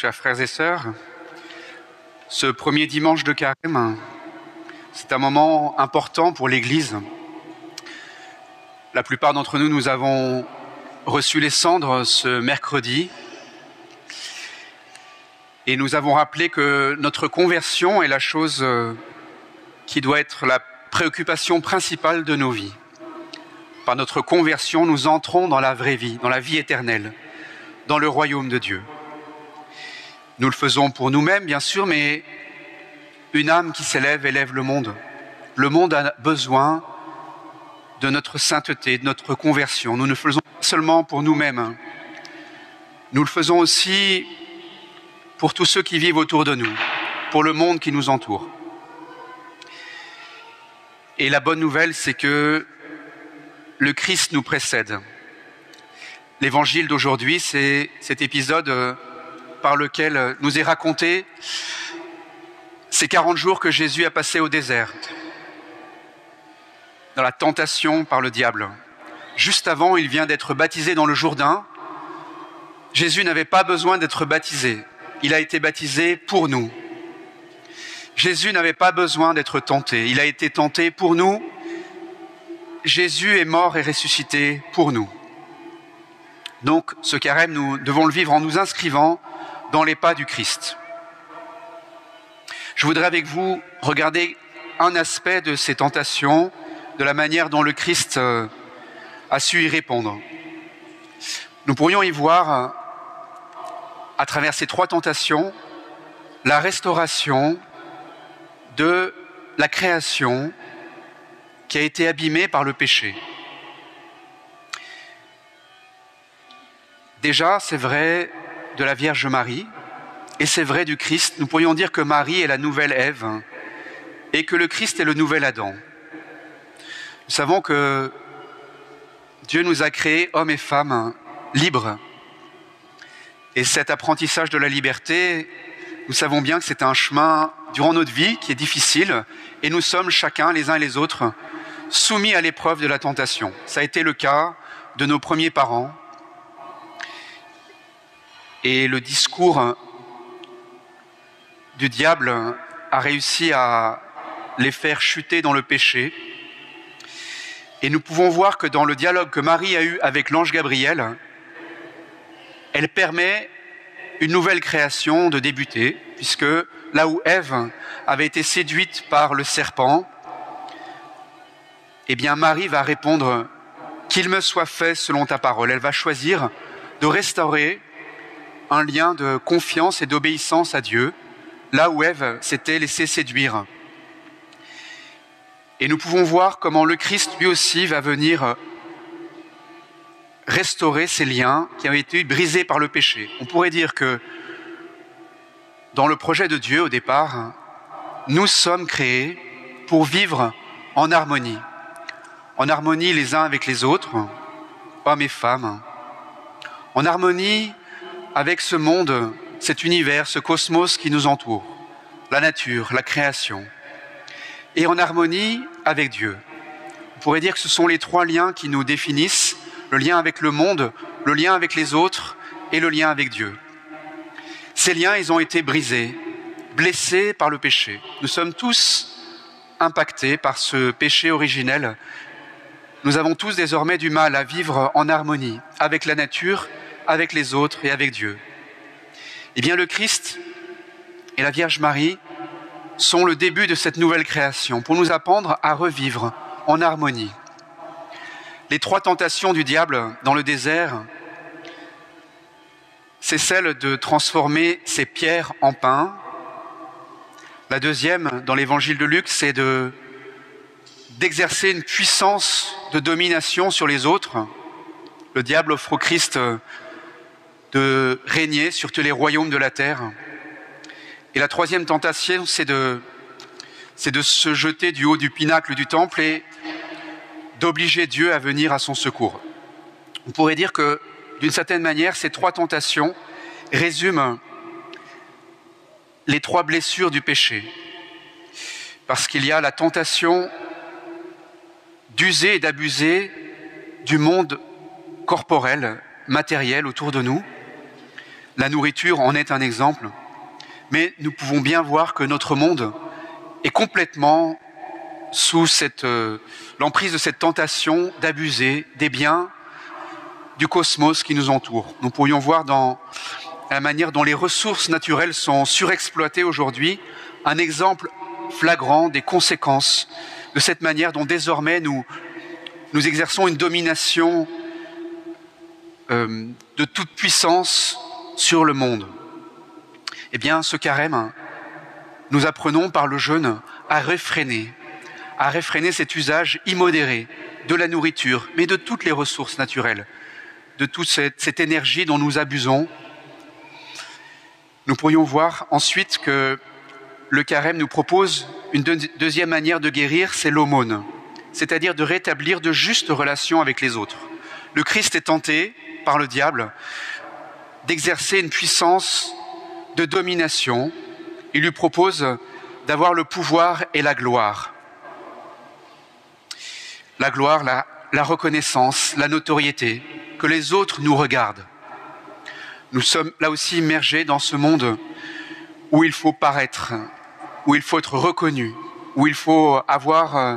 chers frères et sœurs. Ce premier dimanche de carême, c'est un moment important pour l'Église. La plupart d'entre nous, nous avons reçu les cendres ce mercredi et nous avons rappelé que notre conversion est la chose qui doit être la préoccupation principale de nos vies. Par notre conversion, nous entrons dans la vraie vie, dans la vie éternelle, dans le royaume de Dieu. Nous le faisons pour nous-mêmes, bien sûr, mais une âme qui s'élève élève le monde. Le monde a besoin de notre sainteté, de notre conversion. Nous ne le faisons pas seulement pour nous-mêmes. Nous le faisons aussi pour tous ceux qui vivent autour de nous, pour le monde qui nous entoure. Et la bonne nouvelle, c'est que le Christ nous précède. L'évangile d'aujourd'hui, c'est cet épisode par lequel nous est raconté ces 40 jours que Jésus a passés au désert, dans la tentation par le diable. Juste avant, il vient d'être baptisé dans le Jourdain. Jésus n'avait pas besoin d'être baptisé. Il a été baptisé pour nous. Jésus n'avait pas besoin d'être tenté. Il a été tenté pour nous. Jésus est mort et ressuscité pour nous. Donc ce carême, nous devons le vivre en nous inscrivant dans les pas du Christ. Je voudrais avec vous regarder un aspect de ces tentations, de la manière dont le Christ euh, a su y répondre. Nous pourrions y voir, à travers ces trois tentations, la restauration de la création qui a été abîmée par le péché. Déjà, c'est vrai de la Vierge Marie, et c'est vrai du Christ. Nous pourrions dire que Marie est la nouvelle Ève et que le Christ est le nouvel Adam. Nous savons que Dieu nous a créés, hommes et femmes, libres. Et cet apprentissage de la liberté, nous savons bien que c'est un chemin durant notre vie qui est difficile et nous sommes chacun, les uns et les autres, soumis à l'épreuve de la tentation. Ça a été le cas de nos premiers parents. Et le discours du diable a réussi à les faire chuter dans le péché. Et nous pouvons voir que dans le dialogue que Marie a eu avec l'ange Gabriel, elle permet une nouvelle création de débuter, puisque là où Ève avait été séduite par le serpent, eh bien Marie va répondre qu'il me soit fait selon ta parole. Elle va choisir de restaurer un lien de confiance et d'obéissance à Dieu là où Ève s'était laissée séduire. Et nous pouvons voir comment le Christ lui aussi va venir restaurer ces liens qui avaient été brisés par le péché. On pourrait dire que dans le projet de Dieu au départ, nous sommes créés pour vivre en harmonie, en harmonie les uns avec les autres, hommes et femmes, en harmonie avec ce monde cet univers, ce cosmos qui nous entoure, la nature, la création, et en harmonie avec Dieu. On pourrait dire que ce sont les trois liens qui nous définissent, le lien avec le monde, le lien avec les autres et le lien avec Dieu. Ces liens, ils ont été brisés, blessés par le péché. Nous sommes tous impactés par ce péché originel. Nous avons tous désormais du mal à vivre en harmonie avec la nature, avec les autres et avec Dieu. Eh bien, le Christ et la Vierge Marie sont le début de cette nouvelle création pour nous apprendre à revivre en harmonie. Les trois tentations du diable dans le désert, c'est celle de transformer ces pierres en pain. La deuxième, dans l'évangile de Luc, c'est de, d'exercer une puissance de domination sur les autres. Le diable offre au Christ de régner sur tous les royaumes de la terre. Et la troisième tentation, c'est de, c'est de se jeter du haut du pinacle du temple et d'obliger Dieu à venir à son secours. On pourrait dire que, d'une certaine manière, ces trois tentations résument les trois blessures du péché. Parce qu'il y a la tentation d'user et d'abuser du monde corporel, matériel autour de nous, La nourriture en est un exemple, mais nous pouvons bien voir que notre monde est complètement sous euh, l'emprise de cette tentation d'abuser des biens du cosmos qui nous entoure. Nous pourrions voir dans la manière dont les ressources naturelles sont surexploitées aujourd'hui un exemple flagrant des conséquences de cette manière dont désormais nous, nous exerçons une domination euh, de toute puissance sur le monde. Eh bien, ce carême, nous apprenons par le jeûne à réfréner, à réfréner cet usage immodéré de la nourriture, mais de toutes les ressources naturelles, de toute cette, cette énergie dont nous abusons. Nous pourrions voir ensuite que le carême nous propose une deuxième manière de guérir, c'est l'aumône, c'est-à-dire de rétablir de justes relations avec les autres. Le Christ est tenté par le diable d'exercer une puissance de domination. Il lui propose d'avoir le pouvoir et la gloire. La gloire, la, reconnaissance, la notoriété, que les autres nous regardent. Nous sommes là aussi immergés dans ce monde où il faut paraître, où il faut être reconnu, où il faut avoir euh,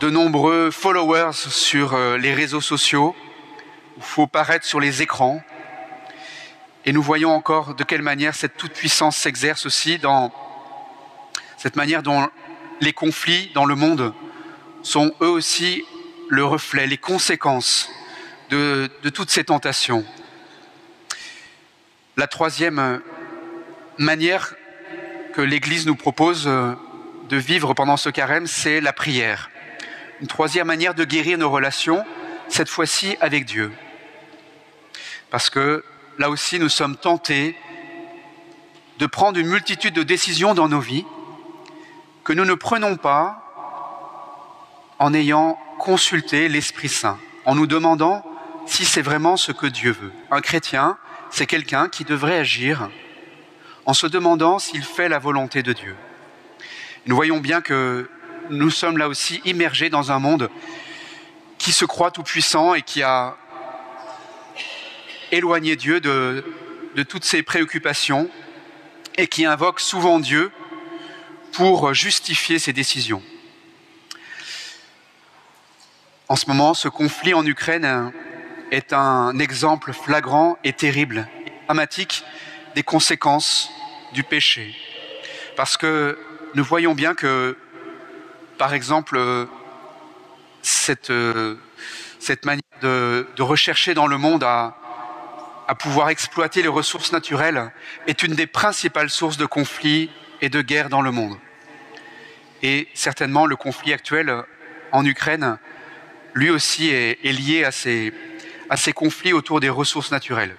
de nombreux followers sur euh, les réseaux sociaux, où il faut paraître sur les écrans. Et nous voyons encore de quelle manière cette toute-puissance s'exerce aussi dans cette manière dont les conflits dans le monde sont eux aussi le reflet, les conséquences de, de toutes ces tentations. La troisième manière que l'Église nous propose euh, de vivre pendant ce carême, c'est la prière. Une troisième manière de guérir nos relations, cette fois-ci avec Dieu. Parce que là aussi, nous sommes tentés de prendre une multitude de décisions dans nos vies que nous ne prenons pas en ayant consulté l'Esprit Saint, en nous demandant si c'est vraiment ce que Dieu veut. Un chrétien, c'est quelqu'un qui devrait agir en se demandant s'il fait la volonté de Dieu. Nous voyons bien que nous sommes là aussi immergés dans un monde qui se croit tout puissant et qui a éloigné Dieu de, de toutes ses préoccupations et qui invoque souvent Dieu pour justifier ses décisions. En ce moment, ce conflit en Ukraine est un exemple flagrant et terrible, dramatique des conséquences du péché. Parce que nous voyons bien que, par exemple, cette, cette manière de, de rechercher dans le monde à, à pouvoir exploiter les ressources naturelles est une des principales sources de conflits et de guerres dans le monde. Et certainement, le conflit actuel en Ukraine, lui aussi, est, lié à ces, à ces conflits autour des ressources naturelles.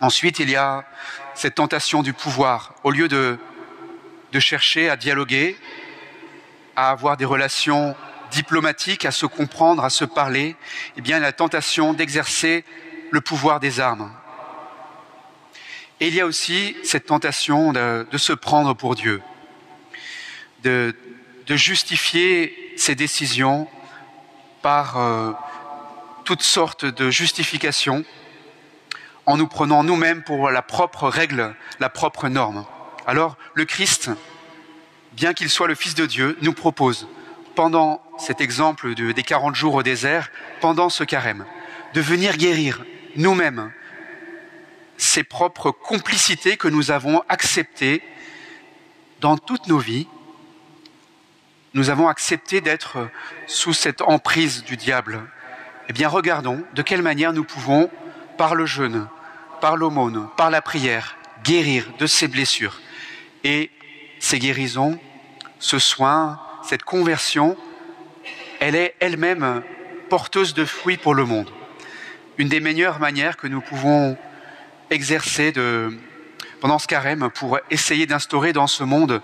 Ensuite, il y a cette tentation du pouvoir. Au lieu de, de chercher à dialoguer, à avoir des relations diplomatiques, à se comprendre, à se parler, eh bien, la tentation d'exercer le pouvoir des armes. Et il y a aussi cette tentation de, se prendre pour Dieu, de, justifier ses décisions par euh, toutes sortes de justifications en nous prenant nous-mêmes pour la propre règle, la propre norme. Alors le Christ, bien qu'il soit le Fils de Dieu, nous propose, pendant cet exemple de, des 40 jours au désert, pendant ce carême, de venir guérir nous-mêmes ces propres complicités que nous avons acceptées dans toutes nos vies. Nous avons accepté d'être sous cette emprise du diable. Eh bien, regardons de quelle manière nous pouvons, par le jeûne, par l'aumône, par la prière, guérir de ces blessures. Et ces guérisons, ce soin, cette conversion, elle est elle-même porteuse de fruits pour le monde. Une des meilleures manières que nous pouvons exercer pendant ce carême pour essayer d'instaurer dans ce monde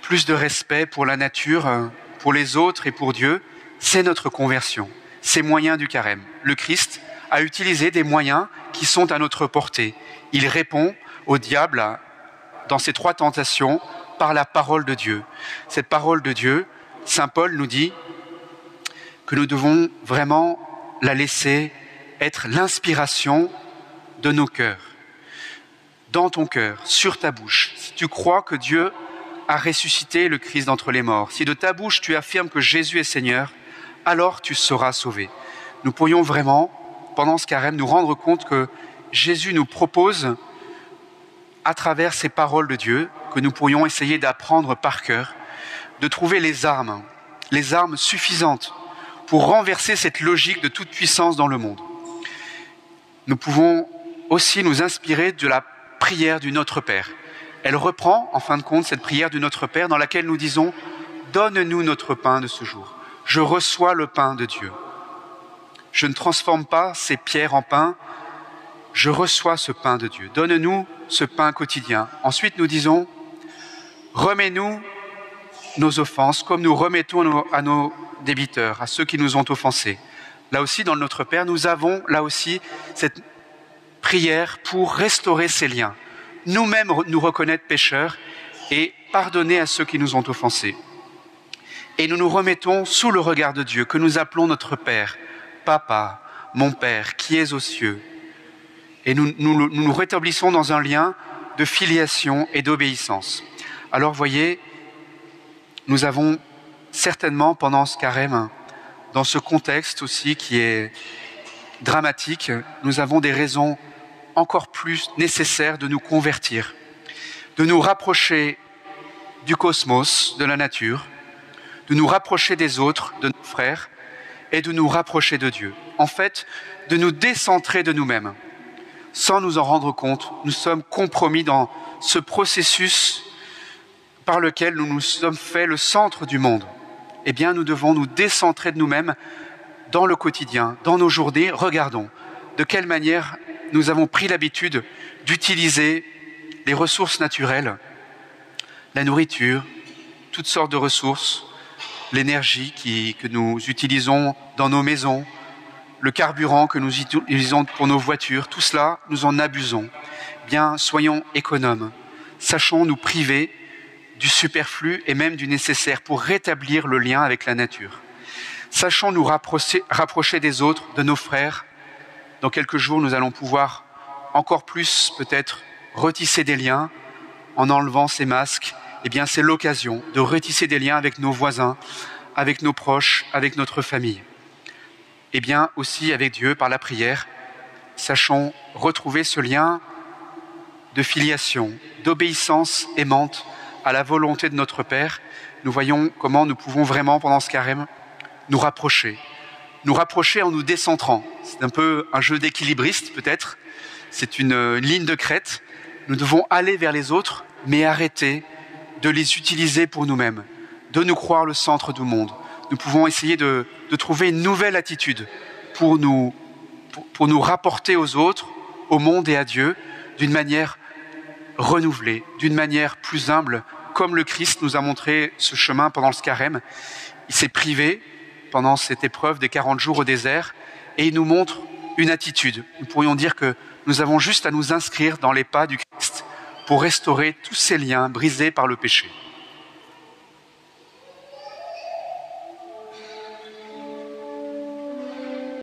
plus de respect pour la nature, pour les autres et pour Dieu, c'est notre conversion, ces moyens du carême. Le Christ à utiliser des moyens qui sont à notre portée. Il répond au diable dans ces trois tentations par la parole de Dieu. Cette parole de Dieu, Saint Paul nous dit que nous devons vraiment la laisser être l'inspiration de nos cœurs, dans ton cœur, sur ta bouche, si tu crois que Dieu a ressuscité le Christ d'entre les morts, si de ta bouche tu affirmes que Jésus est Seigneur, alors tu seras sauvé. Nous pourrions vraiment, pendant ce carême, nous rendre compte que Jésus nous propose, à travers ces paroles de Dieu, que nous pourrions essayer d'apprendre par cœur, de trouver les armes, les armes suffisantes pour renverser cette logique de toute puissance dans le monde. Nous pouvons aussi nous inspirer de la prière du Notre Père. Elle reprend, en fin de compte, cette prière du Notre Père dans laquelle nous disons Donne-nous notre pain de ce jour. Je reçois le pain de Dieu. Je ne transforme pas ces pierres en pain. Je reçois ce pain de Dieu. Donne-nous ce pain quotidien. Ensuite, nous disons Remets-nous nos offenses comme nous remettons à nos débiteurs, à ceux qui nous ont offensés. Là aussi, dans notre Père, nous avons là aussi cette prière pour restaurer ces liens, nous-mêmes nous reconnaître pécheurs et pardonner à ceux qui nous ont offensés. Et nous nous remettons sous le regard de Dieu, que nous appelons notre Père, Papa, mon Père, qui est aux cieux. Et nous nous, nous rétablissons dans un lien de filiation et d'obéissance. Alors voyez, nous avons certainement pendant ce carême, dans ce contexte aussi qui est dramatique, nous avons des raisons encore plus nécessaire de nous convertir, de nous rapprocher du cosmos, de la nature, de nous rapprocher des autres, de nos frères, et de nous rapprocher de Dieu. En fait, de nous décentrer de nous-mêmes. Sans nous en rendre compte, nous sommes compromis dans ce processus par lequel nous nous sommes fait le centre du monde. Eh bien, nous devons nous décentrer de nous-mêmes dans le quotidien, dans nos journées. Regardons de quelle manière nous avons pris l'habitude d'utiliser les ressources naturelles, la nourriture, toutes sortes de ressources, l'énergie que nous utilisons dans nos maisons, le carburant que nous utilisons pour nos voitures, tout cela, nous en abusons. Bien, soyons économes, sachons nous priver du superflu et même du nécessaire pour rétablir le lien avec la nature. Sachons nous rapprocher, des autres, de nos frères, dans quelques jours, nous allons pouvoir encore plus peut-être retisser des liens en enlevant ces masques. Eh bien, c'est l'occasion de retisser des liens avec nos voisins, avec nos proches, avec notre famille. Eh bien, aussi avec Dieu par la prière, sachons retrouver ce lien de filiation, d'obéissance aimante à la volonté de notre Père. Nous voyons comment nous pouvons vraiment, pendant ce carême, nous rapprocher, nous rapprocher en nous décentrant. C'est un peu un jeu d'équilibriste peut-être. C'est une, ligne de crête. Nous devons aller vers les autres, mais arrêter de les utiliser pour nous-mêmes, de nous croire le centre du monde. Nous pouvons essayer de, trouver une nouvelle attitude pour nous, pour nous rapporter aux autres, au monde et à Dieu d'une manière renouvelée, d'une manière plus humble, comme le Christ nous a montré ce chemin pendant ce carême. Il s'est privé, pendant cette épreuve des 40 jours au désert et il nous montre une attitude. Nous pourrions dire que nous avons juste à nous inscrire dans les pas du Christ pour restaurer tous ces liens brisés par le péché.